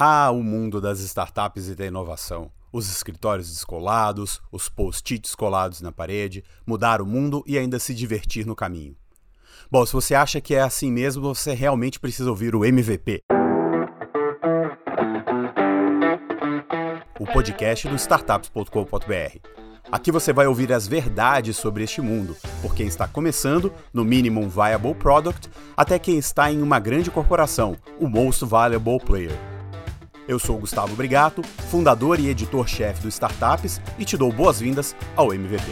Ah, o mundo das startups e da inovação. Os escritórios descolados, os post-its colados na parede, mudar o mundo e ainda se divertir no caminho. Bom, se você acha que é assim mesmo, você realmente precisa ouvir o MVP. O podcast do startups.com.br. Aqui você vai ouvir as verdades sobre este mundo, por quem está começando no Minimum Viable Product até quem está em uma grande corporação, o Most Valuable Player. Eu sou Gustavo Brigato, fundador e editor-chefe do Startups, e te dou boas-vindas ao MVP.